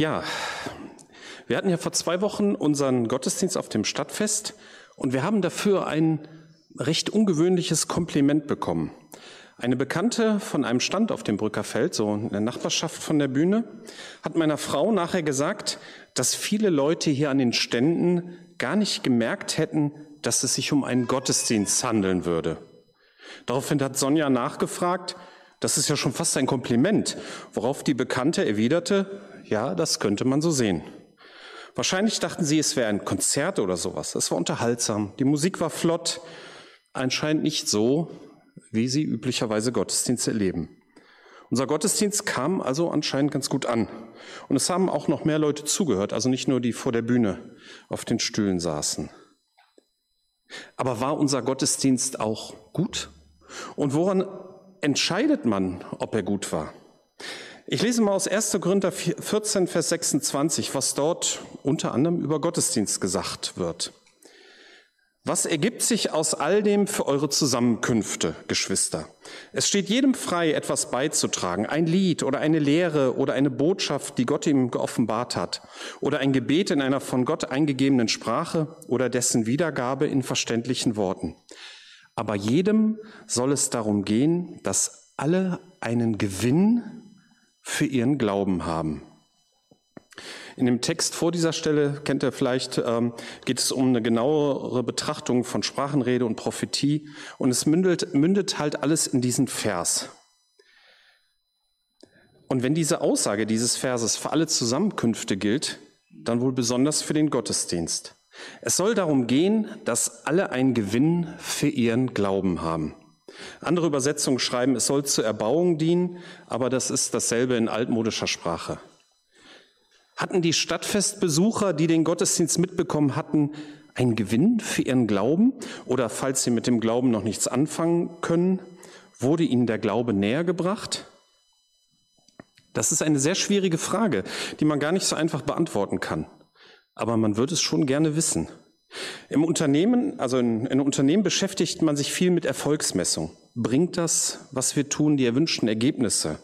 Ja, wir hatten ja vor zwei Wochen unseren Gottesdienst auf dem Stadtfest und wir haben dafür ein recht ungewöhnliches Kompliment bekommen. Eine Bekannte von einem Stand auf dem Brückerfeld, so in der Nachbarschaft von der Bühne, hat meiner Frau nachher gesagt, dass viele Leute hier an den Ständen gar nicht gemerkt hätten, dass es sich um einen Gottesdienst handeln würde. Daraufhin hat Sonja nachgefragt, das ist ja schon fast ein Kompliment, worauf die Bekannte erwiderte, ja, das könnte man so sehen. Wahrscheinlich dachten sie, es wäre ein Konzert oder sowas. Es war unterhaltsam, die Musik war flott, anscheinend nicht so, wie sie üblicherweise Gottesdienst erleben. Unser Gottesdienst kam also anscheinend ganz gut an. Und es haben auch noch mehr Leute zugehört, also nicht nur die vor der Bühne auf den Stühlen saßen. Aber war unser Gottesdienst auch gut? Und woran entscheidet man, ob er gut war? Ich lese mal aus 1. Korinther 14, Vers 26, was dort unter anderem über Gottesdienst gesagt wird. Was ergibt sich aus all dem für eure Zusammenkünfte, Geschwister? Es steht jedem frei, etwas beizutragen, ein Lied oder eine Lehre oder eine Botschaft, die Gott ihm geoffenbart hat, oder ein Gebet in einer von Gott eingegebenen Sprache oder dessen Wiedergabe in verständlichen Worten. Aber jedem soll es darum gehen, dass alle einen Gewinn für ihren Glauben haben. In dem Text vor dieser Stelle, kennt ihr vielleicht, ähm, geht es um eine genauere Betrachtung von Sprachenrede und Prophetie. Und es mündet, mündet halt alles in diesen Vers. Und wenn diese Aussage dieses Verses für alle Zusammenkünfte gilt, dann wohl besonders für den Gottesdienst. Es soll darum gehen, dass alle einen Gewinn für ihren Glauben haben. Andere Übersetzungen schreiben, es soll zur Erbauung dienen, aber das ist dasselbe in altmodischer Sprache. Hatten die Stadtfestbesucher, die den Gottesdienst mitbekommen hatten, einen Gewinn für ihren Glauben? Oder falls sie mit dem Glauben noch nichts anfangen können, wurde ihnen der Glaube näher gebracht? Das ist eine sehr schwierige Frage, die man gar nicht so einfach beantworten kann. Aber man würde es schon gerne wissen. Im Unternehmen, also in, in Unternehmen beschäftigt man sich viel mit Erfolgsmessung. Bringt das, was wir tun, die erwünschten Ergebnisse?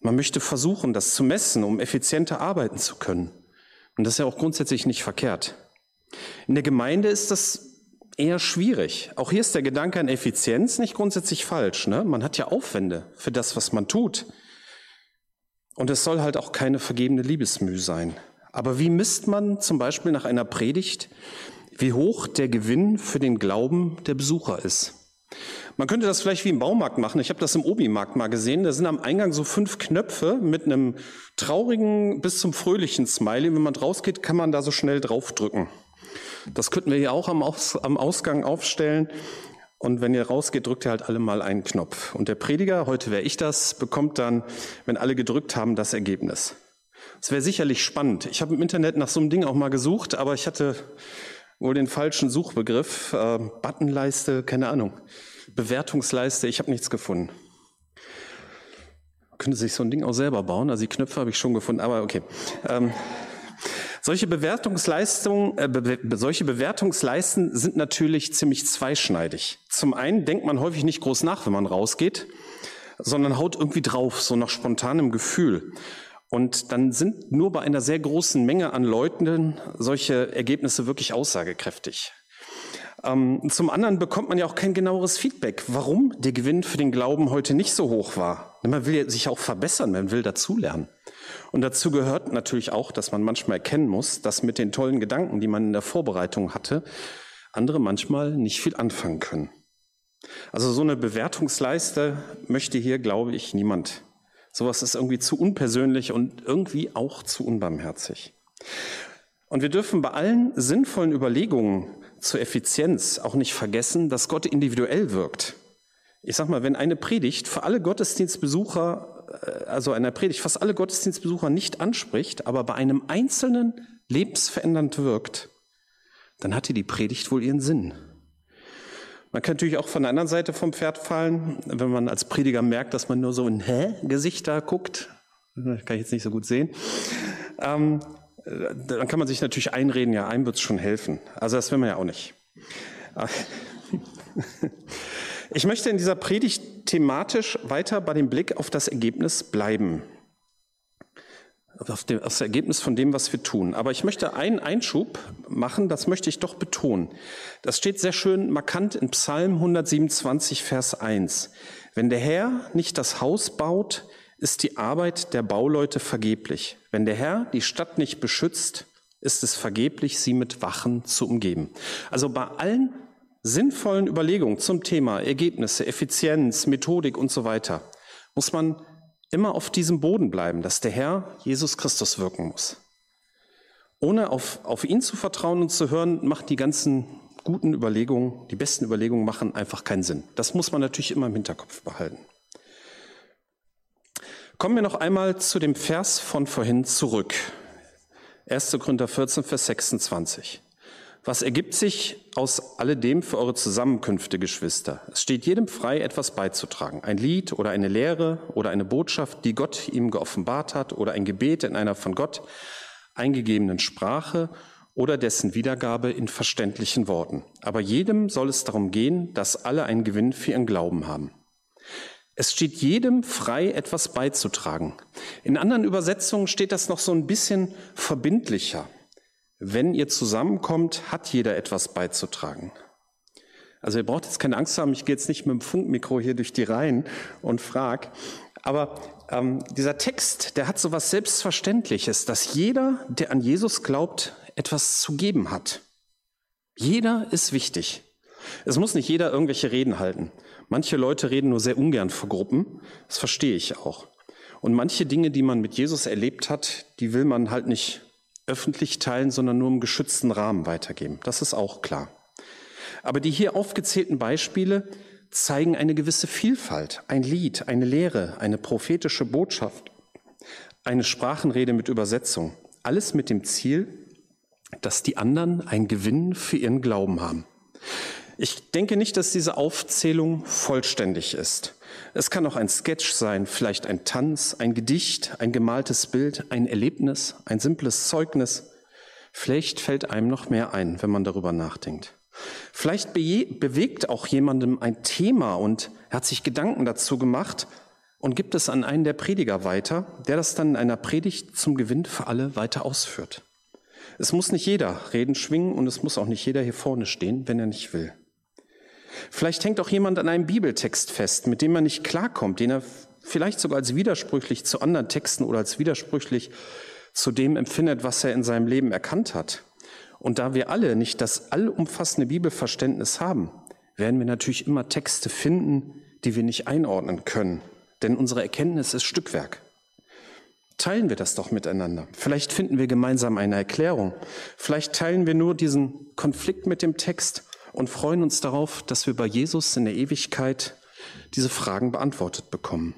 Man möchte versuchen, das zu messen, um effizienter arbeiten zu können. Und das ist ja auch grundsätzlich nicht verkehrt. In der Gemeinde ist das eher schwierig. Auch hier ist der Gedanke an Effizienz nicht grundsätzlich falsch. Ne? Man hat ja Aufwände für das, was man tut. Und es soll halt auch keine vergebene Liebesmüh sein. Aber wie misst man zum Beispiel nach einer Predigt, wie hoch der Gewinn für den Glauben der Besucher ist? Man könnte das vielleicht wie im Baumarkt machen. Ich habe das im Obi-Markt mal gesehen. Da sind am Eingang so fünf Knöpfe mit einem traurigen bis zum fröhlichen Smiley. Wenn man rausgeht, kann man da so schnell draufdrücken. Das könnten wir hier auch am, Aus am Ausgang aufstellen. Und wenn ihr rausgeht, drückt ihr halt alle mal einen Knopf. Und der Prediger, heute wäre ich das, bekommt dann, wenn alle gedrückt haben, das Ergebnis. Es wäre sicherlich spannend. Ich habe im Internet nach so einem Ding auch mal gesucht, aber ich hatte wohl den falschen Suchbegriff. Äh, Buttonleiste, keine Ahnung. Bewertungsleiste, ich habe nichts gefunden. Könnte sich so ein Ding auch selber bauen. Also die Knöpfe habe ich schon gefunden, aber okay. Ähm, solche Bewertungsleistungen, äh, be solche Bewertungsleisten sind natürlich ziemlich zweischneidig. Zum einen denkt man häufig nicht groß nach, wenn man rausgeht, sondern haut irgendwie drauf, so nach spontanem Gefühl. Und dann sind nur bei einer sehr großen Menge an Leuten solche Ergebnisse wirklich aussagekräftig. Ähm, zum anderen bekommt man ja auch kein genaueres Feedback, warum der Gewinn für den Glauben heute nicht so hoch war. Man will sich auch verbessern, man will dazulernen. Und dazu gehört natürlich auch, dass man manchmal erkennen muss, dass mit den tollen Gedanken, die man in der Vorbereitung hatte, andere manchmal nicht viel anfangen können. Also so eine Bewertungsleiste möchte hier, glaube ich, niemand. Sowas ist irgendwie zu unpersönlich und irgendwie auch zu unbarmherzig. Und wir dürfen bei allen sinnvollen Überlegungen zur Effizienz auch nicht vergessen, dass Gott individuell wirkt. Ich sag mal, wenn eine Predigt für alle Gottesdienstbesucher, äh, also eine Predigt fast alle Gottesdienstbesucher nicht anspricht, aber bei einem Einzelnen lebensverändernd wirkt, dann hatte die Predigt wohl ihren Sinn. Man kann natürlich auch von der anderen Seite vom Pferd fallen, wenn man als Prediger merkt, dass man nur so in Hä-Gesichter guckt. Das kann ich jetzt nicht so gut sehen. Ähm, dann kann man sich natürlich einreden, ja, einem wird es schon helfen. Also das will man ja auch nicht. Ich möchte in dieser Predigt thematisch weiter bei dem Blick auf das Ergebnis bleiben. Auf dem, das Ergebnis von dem, was wir tun. Aber ich möchte einen Einschub machen, das möchte ich doch betonen. Das steht sehr schön markant in Psalm 127, Vers 1. Wenn der Herr nicht das Haus baut, ist die Arbeit der Bauleute vergeblich. Wenn der Herr die Stadt nicht beschützt, ist es vergeblich, sie mit Wachen zu umgeben. Also bei allen sinnvollen Überlegungen zum Thema Ergebnisse, Effizienz, Methodik und so weiter muss man immer auf diesem Boden bleiben, dass der Herr Jesus Christus wirken muss. Ohne auf, auf ihn zu vertrauen und zu hören, macht die ganzen guten Überlegungen, die besten Überlegungen machen einfach keinen Sinn. Das muss man natürlich immer im Hinterkopf behalten. Kommen wir noch einmal zu dem Vers von vorhin zurück. 1. Korinther 14, Vers 26. Was ergibt sich aus alledem für eure Zusammenkünfte, Geschwister? Es steht jedem frei, etwas beizutragen. Ein Lied oder eine Lehre oder eine Botschaft, die Gott ihm geoffenbart hat oder ein Gebet in einer von Gott eingegebenen Sprache oder dessen Wiedergabe in verständlichen Worten. Aber jedem soll es darum gehen, dass alle einen Gewinn für ihren Glauben haben. Es steht jedem frei, etwas beizutragen. In anderen Übersetzungen steht das noch so ein bisschen verbindlicher. Wenn ihr zusammenkommt, hat jeder etwas beizutragen. Also ihr braucht jetzt keine Angst haben, ich gehe jetzt nicht mit dem Funkmikro hier durch die Reihen und frag. Aber ähm, dieser Text, der hat so was Selbstverständliches, dass jeder, der an Jesus glaubt, etwas zu geben hat. Jeder ist wichtig. Es muss nicht jeder irgendwelche Reden halten. Manche Leute reden nur sehr ungern vor Gruppen. Das verstehe ich auch. Und manche Dinge, die man mit Jesus erlebt hat, die will man halt nicht öffentlich teilen, sondern nur im geschützten Rahmen weitergeben. Das ist auch klar. Aber die hier aufgezählten Beispiele zeigen eine gewisse Vielfalt. Ein Lied, eine Lehre, eine prophetische Botschaft, eine Sprachenrede mit Übersetzung. Alles mit dem Ziel, dass die anderen einen Gewinn für ihren Glauben haben. Ich denke nicht, dass diese Aufzählung vollständig ist. Es kann auch ein Sketch sein, vielleicht ein Tanz, ein Gedicht, ein gemaltes Bild, ein Erlebnis, ein simples Zeugnis. Vielleicht fällt einem noch mehr ein, wenn man darüber nachdenkt. Vielleicht bewegt auch jemandem ein Thema und hat sich Gedanken dazu gemacht und gibt es an einen der Prediger weiter, der das dann in einer Predigt zum Gewinn für alle weiter ausführt. Es muss nicht jeder Reden schwingen und es muss auch nicht jeder hier vorne stehen, wenn er nicht will. Vielleicht hängt auch jemand an einem Bibeltext fest, mit dem er nicht klarkommt, den er vielleicht sogar als widersprüchlich zu anderen Texten oder als widersprüchlich zu dem empfindet, was er in seinem Leben erkannt hat. Und da wir alle nicht das allumfassende Bibelverständnis haben, werden wir natürlich immer Texte finden, die wir nicht einordnen können. Denn unsere Erkenntnis ist Stückwerk. Teilen wir das doch miteinander. Vielleicht finden wir gemeinsam eine Erklärung. Vielleicht teilen wir nur diesen Konflikt mit dem Text und freuen uns darauf, dass wir bei Jesus in der Ewigkeit diese Fragen beantwortet bekommen.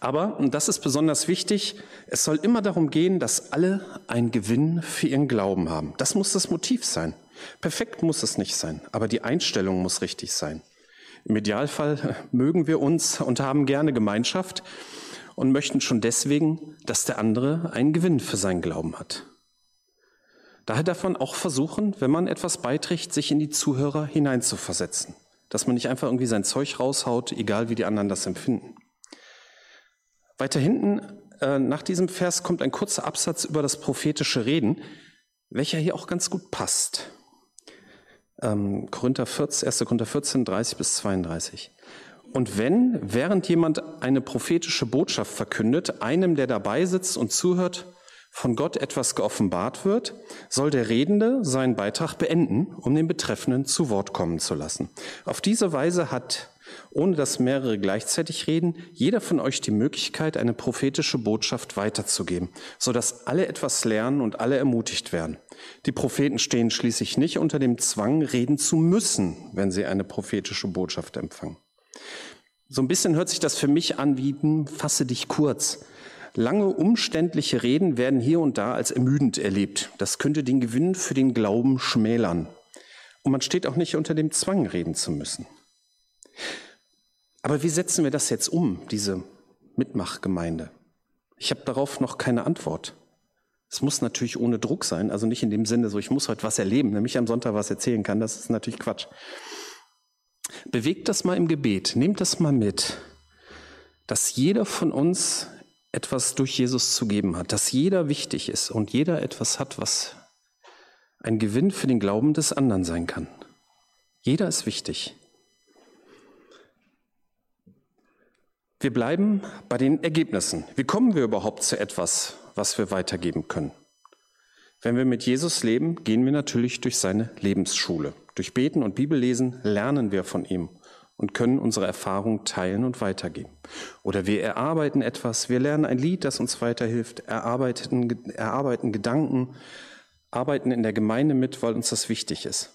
Aber, und das ist besonders wichtig, es soll immer darum gehen, dass alle einen Gewinn für ihren Glauben haben. Das muss das Motiv sein. Perfekt muss es nicht sein, aber die Einstellung muss richtig sein. Im Idealfall mögen wir uns und haben gerne Gemeinschaft und möchten schon deswegen, dass der andere einen Gewinn für seinen Glauben hat. Daher darf man auch versuchen, wenn man etwas beiträgt, sich in die Zuhörer hineinzuversetzen. Dass man nicht einfach irgendwie sein Zeug raushaut, egal wie die anderen das empfinden. Weiter hinten, äh, nach diesem Vers, kommt ein kurzer Absatz über das prophetische Reden, welcher hier auch ganz gut passt. Ähm, Korinther 14, 1. Korinther 14, 30 bis 32. Und wenn, während jemand eine prophetische Botschaft verkündet, einem, der dabei sitzt und zuhört, von Gott etwas geoffenbart wird, soll der Redende seinen Beitrag beenden, um den Betreffenden zu Wort kommen zu lassen. Auf diese Weise hat, ohne dass mehrere gleichzeitig reden, jeder von euch die Möglichkeit, eine prophetische Botschaft weiterzugeben, sodass alle etwas lernen und alle ermutigt werden. Die Propheten stehen schließlich nicht unter dem Zwang, reden zu müssen, wenn sie eine prophetische Botschaft empfangen. So ein bisschen hört sich das für mich an wie, hm, fasse dich kurz. Lange umständliche Reden werden hier und da als ermüdend erlebt. Das könnte den Gewinn für den Glauben schmälern. Und man steht auch nicht unter dem Zwang, reden zu müssen. Aber wie setzen wir das jetzt um, diese Mitmachgemeinde? Ich habe darauf noch keine Antwort. Es muss natürlich ohne Druck sein, also nicht in dem Sinne, so ich muss heute was erleben, nämlich am Sonntag was erzählen kann, das ist natürlich Quatsch. Bewegt das mal im Gebet, nehmt das mal mit, dass jeder von uns etwas durch Jesus zu geben hat, dass jeder wichtig ist und jeder etwas hat, was ein Gewinn für den Glauben des anderen sein kann. Jeder ist wichtig. Wir bleiben bei den Ergebnissen. Wie kommen wir überhaupt zu etwas, was wir weitergeben können? Wenn wir mit Jesus leben, gehen wir natürlich durch seine Lebensschule. Durch Beten und Bibellesen lernen wir von ihm und können unsere Erfahrung teilen und weitergeben. Oder wir erarbeiten etwas, wir lernen ein Lied, das uns weiterhilft, erarbeiten, erarbeiten Gedanken, arbeiten in der Gemeinde mit, weil uns das wichtig ist.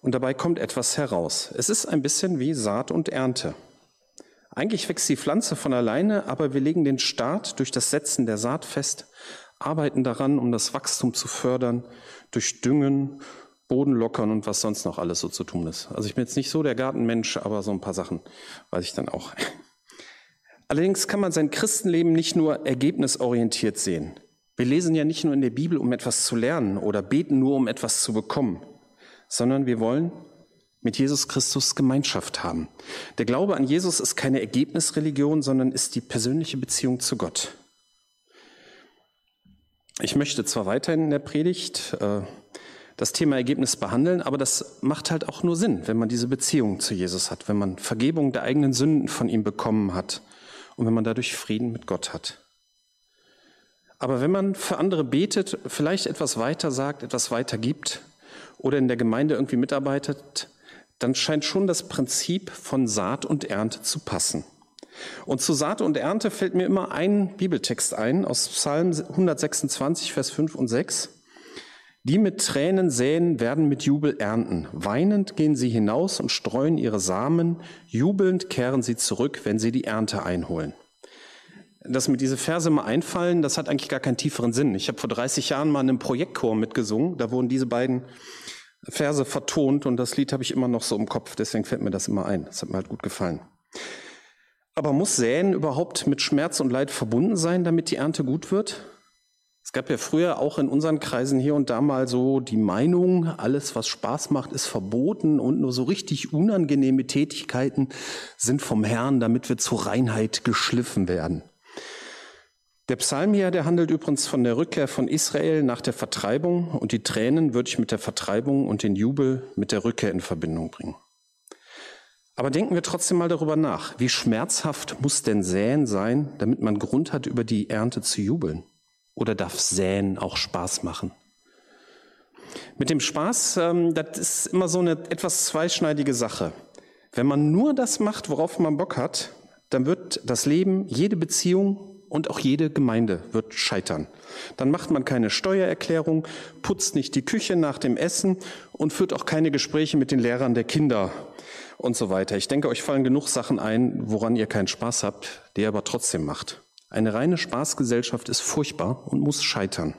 Und dabei kommt etwas heraus. Es ist ein bisschen wie Saat und Ernte. Eigentlich wächst die Pflanze von alleine, aber wir legen den Start durch das Setzen der Saat fest, arbeiten daran, um das Wachstum zu fördern, durch Düngen, Boden lockern und was sonst noch alles so zu tun ist. Also ich bin jetzt nicht so der Gartenmensch, aber so ein paar Sachen weiß ich dann auch. Allerdings kann man sein Christenleben nicht nur ergebnisorientiert sehen. Wir lesen ja nicht nur in der Bibel, um etwas zu lernen oder beten nur, um etwas zu bekommen, sondern wir wollen mit Jesus Christus Gemeinschaft haben. Der Glaube an Jesus ist keine Ergebnisreligion, sondern ist die persönliche Beziehung zu Gott. Ich möchte zwar weiterhin in der Predigt äh, das Thema Ergebnis behandeln, aber das macht halt auch nur Sinn, wenn man diese Beziehung zu Jesus hat, wenn man Vergebung der eigenen Sünden von ihm bekommen hat und wenn man dadurch Frieden mit Gott hat. Aber wenn man für andere betet, vielleicht etwas weiter sagt, etwas weiter gibt oder in der Gemeinde irgendwie mitarbeitet, dann scheint schon das Prinzip von Saat und Ernte zu passen. Und zu Saat und Ernte fällt mir immer ein Bibeltext ein aus Psalm 126, Vers 5 und 6. Die mit Tränen säen, werden mit Jubel ernten. Weinend gehen sie hinaus und streuen ihre Samen. Jubelnd kehren sie zurück, wenn sie die Ernte einholen. Dass mir diese Verse mal einfallen, das hat eigentlich gar keinen tieferen Sinn. Ich habe vor 30 Jahren mal in einem Projektchor mitgesungen. Da wurden diese beiden Verse vertont und das Lied habe ich immer noch so im Kopf, deswegen fällt mir das immer ein. Das hat mir halt gut gefallen. Aber muss Säen überhaupt mit Schmerz und Leid verbunden sein, damit die Ernte gut wird? Es gab ja früher auch in unseren Kreisen hier und da mal so die Meinung, alles, was Spaß macht, ist verboten und nur so richtig unangenehme Tätigkeiten sind vom Herrn, damit wir zur Reinheit geschliffen werden. Der Psalm hier, der handelt übrigens von der Rückkehr von Israel nach der Vertreibung und die Tränen würde ich mit der Vertreibung und den Jubel mit der Rückkehr in Verbindung bringen. Aber denken wir trotzdem mal darüber nach. Wie schmerzhaft muss denn Säen sein, damit man Grund hat, über die Ernte zu jubeln? Oder darf Säen auch Spaß machen? Mit dem Spaß, ähm, das ist immer so eine etwas zweischneidige Sache. Wenn man nur das macht, worauf man Bock hat, dann wird das Leben, jede Beziehung und auch jede Gemeinde wird scheitern. Dann macht man keine Steuererklärung, putzt nicht die Küche nach dem Essen und führt auch keine Gespräche mit den Lehrern der Kinder und so weiter. Ich denke, euch fallen genug Sachen ein, woran ihr keinen Spaß habt, die ihr aber trotzdem macht. Eine reine Spaßgesellschaft ist furchtbar und muss scheitern.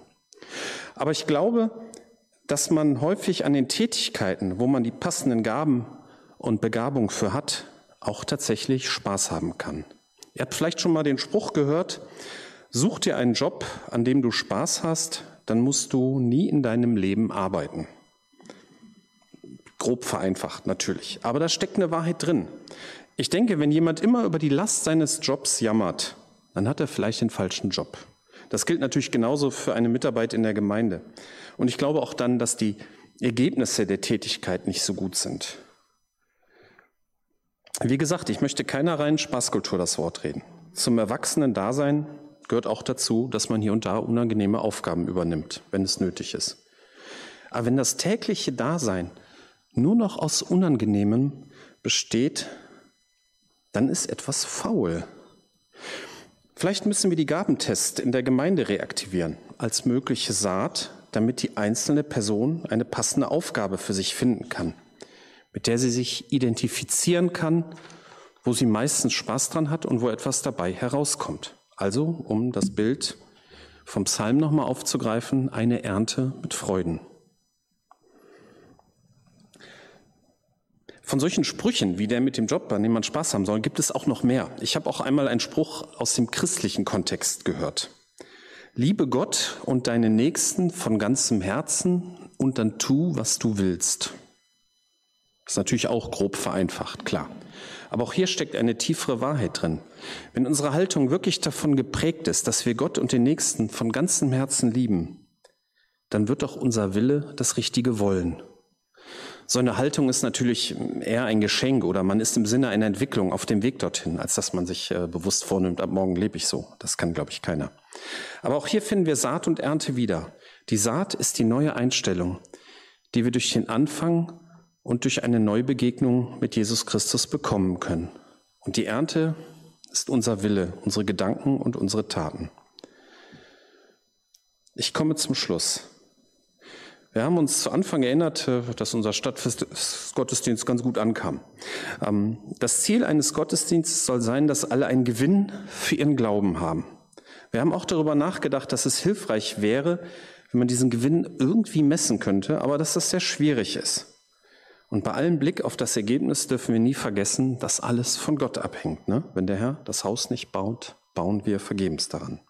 Aber ich glaube, dass man häufig an den Tätigkeiten, wo man die passenden Gaben und Begabung für hat, auch tatsächlich Spaß haben kann. Ihr habt vielleicht schon mal den Spruch gehört, such dir einen Job, an dem du Spaß hast, dann musst du nie in deinem Leben arbeiten. Grob vereinfacht natürlich, aber da steckt eine Wahrheit drin. Ich denke, wenn jemand immer über die Last seines Jobs jammert, dann hat er vielleicht den falschen Job. Das gilt natürlich genauso für eine Mitarbeit in der Gemeinde. Und ich glaube auch dann, dass die Ergebnisse der Tätigkeit nicht so gut sind. Wie gesagt, ich möchte keiner reinen Spaßkultur das Wort reden. Zum Erwachsenen-Dasein gehört auch dazu, dass man hier und da unangenehme Aufgaben übernimmt, wenn es nötig ist. Aber wenn das tägliche Dasein nur noch aus Unangenehmem besteht, dann ist etwas faul. Vielleicht müssen wir die Gabentests in der Gemeinde reaktivieren als mögliche Saat, damit die einzelne Person eine passende Aufgabe für sich finden kann mit der sie sich identifizieren kann, wo sie meistens Spaß dran hat und wo etwas dabei herauskommt. Also, um das Bild vom Psalm nochmal aufzugreifen, eine Ernte mit Freuden. Von solchen Sprüchen wie der mit dem Job, an dem man Spaß haben soll, gibt es auch noch mehr. Ich habe auch einmal einen Spruch aus dem christlichen Kontext gehört. Liebe Gott und deine Nächsten von ganzem Herzen und dann tu, was du willst. Das ist natürlich auch grob vereinfacht, klar. Aber auch hier steckt eine tiefere Wahrheit drin. Wenn unsere Haltung wirklich davon geprägt ist, dass wir Gott und den Nächsten von ganzem Herzen lieben, dann wird auch unser Wille das Richtige wollen. So eine Haltung ist natürlich eher ein Geschenk oder man ist im Sinne einer Entwicklung auf dem Weg dorthin, als dass man sich äh, bewusst vornimmt, ab morgen lebe ich so. Das kann, glaube ich, keiner. Aber auch hier finden wir Saat und Ernte wieder. Die Saat ist die neue Einstellung, die wir durch den Anfang und durch eine Neubegegnung mit Jesus Christus bekommen können. Und die Ernte ist unser Wille, unsere Gedanken und unsere Taten. Ich komme zum Schluss. Wir haben uns zu Anfang erinnert, äh, dass unser Stadtfest ganz gut ankam. Ähm, das Ziel eines Gottesdienstes soll sein, dass alle einen Gewinn für ihren Glauben haben. Wir haben auch darüber nachgedacht, dass es hilfreich wäre, wenn man diesen Gewinn irgendwie messen könnte, aber dass das sehr schwierig ist. Und bei allem Blick auf das Ergebnis dürfen wir nie vergessen, dass alles von Gott abhängt. Ne? Wenn der Herr das Haus nicht baut, bauen wir vergebens daran.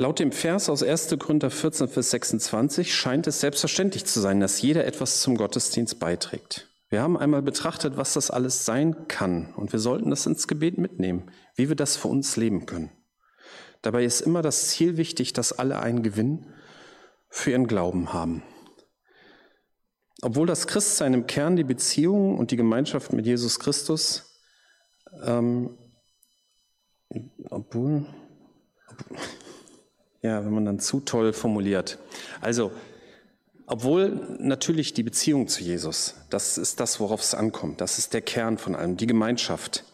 Laut dem Vers aus 1. Korinther 14, Vers 26 scheint es selbstverständlich zu sein, dass jeder etwas zum Gottesdienst beiträgt. Wir haben einmal betrachtet, was das alles sein kann und wir sollten das ins Gebet mitnehmen, wie wir das für uns leben können. Dabei ist immer das Ziel wichtig, dass alle einen Gewinn für ihren Glauben haben. Obwohl das Christsein im Kern die Beziehung und die Gemeinschaft mit Jesus Christus, ähm, obwohl, obwohl ja, wenn man dann zu toll formuliert. Also, obwohl natürlich die Beziehung zu Jesus, das ist das, worauf es ankommt, das ist der Kern von allem, die Gemeinschaft,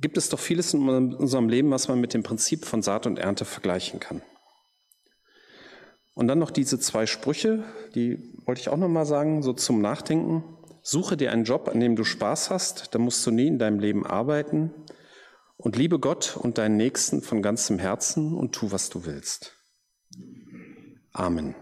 gibt es doch vieles in unserem Leben, was man mit dem Prinzip von Saat und Ernte vergleichen kann. Und dann noch diese zwei Sprüche, die wollte ich auch noch mal sagen, so zum Nachdenken. Suche dir einen Job, an dem du Spaß hast, da musst du nie in deinem Leben arbeiten. Und liebe Gott und deinen Nächsten von ganzem Herzen und tu, was du willst. Amen.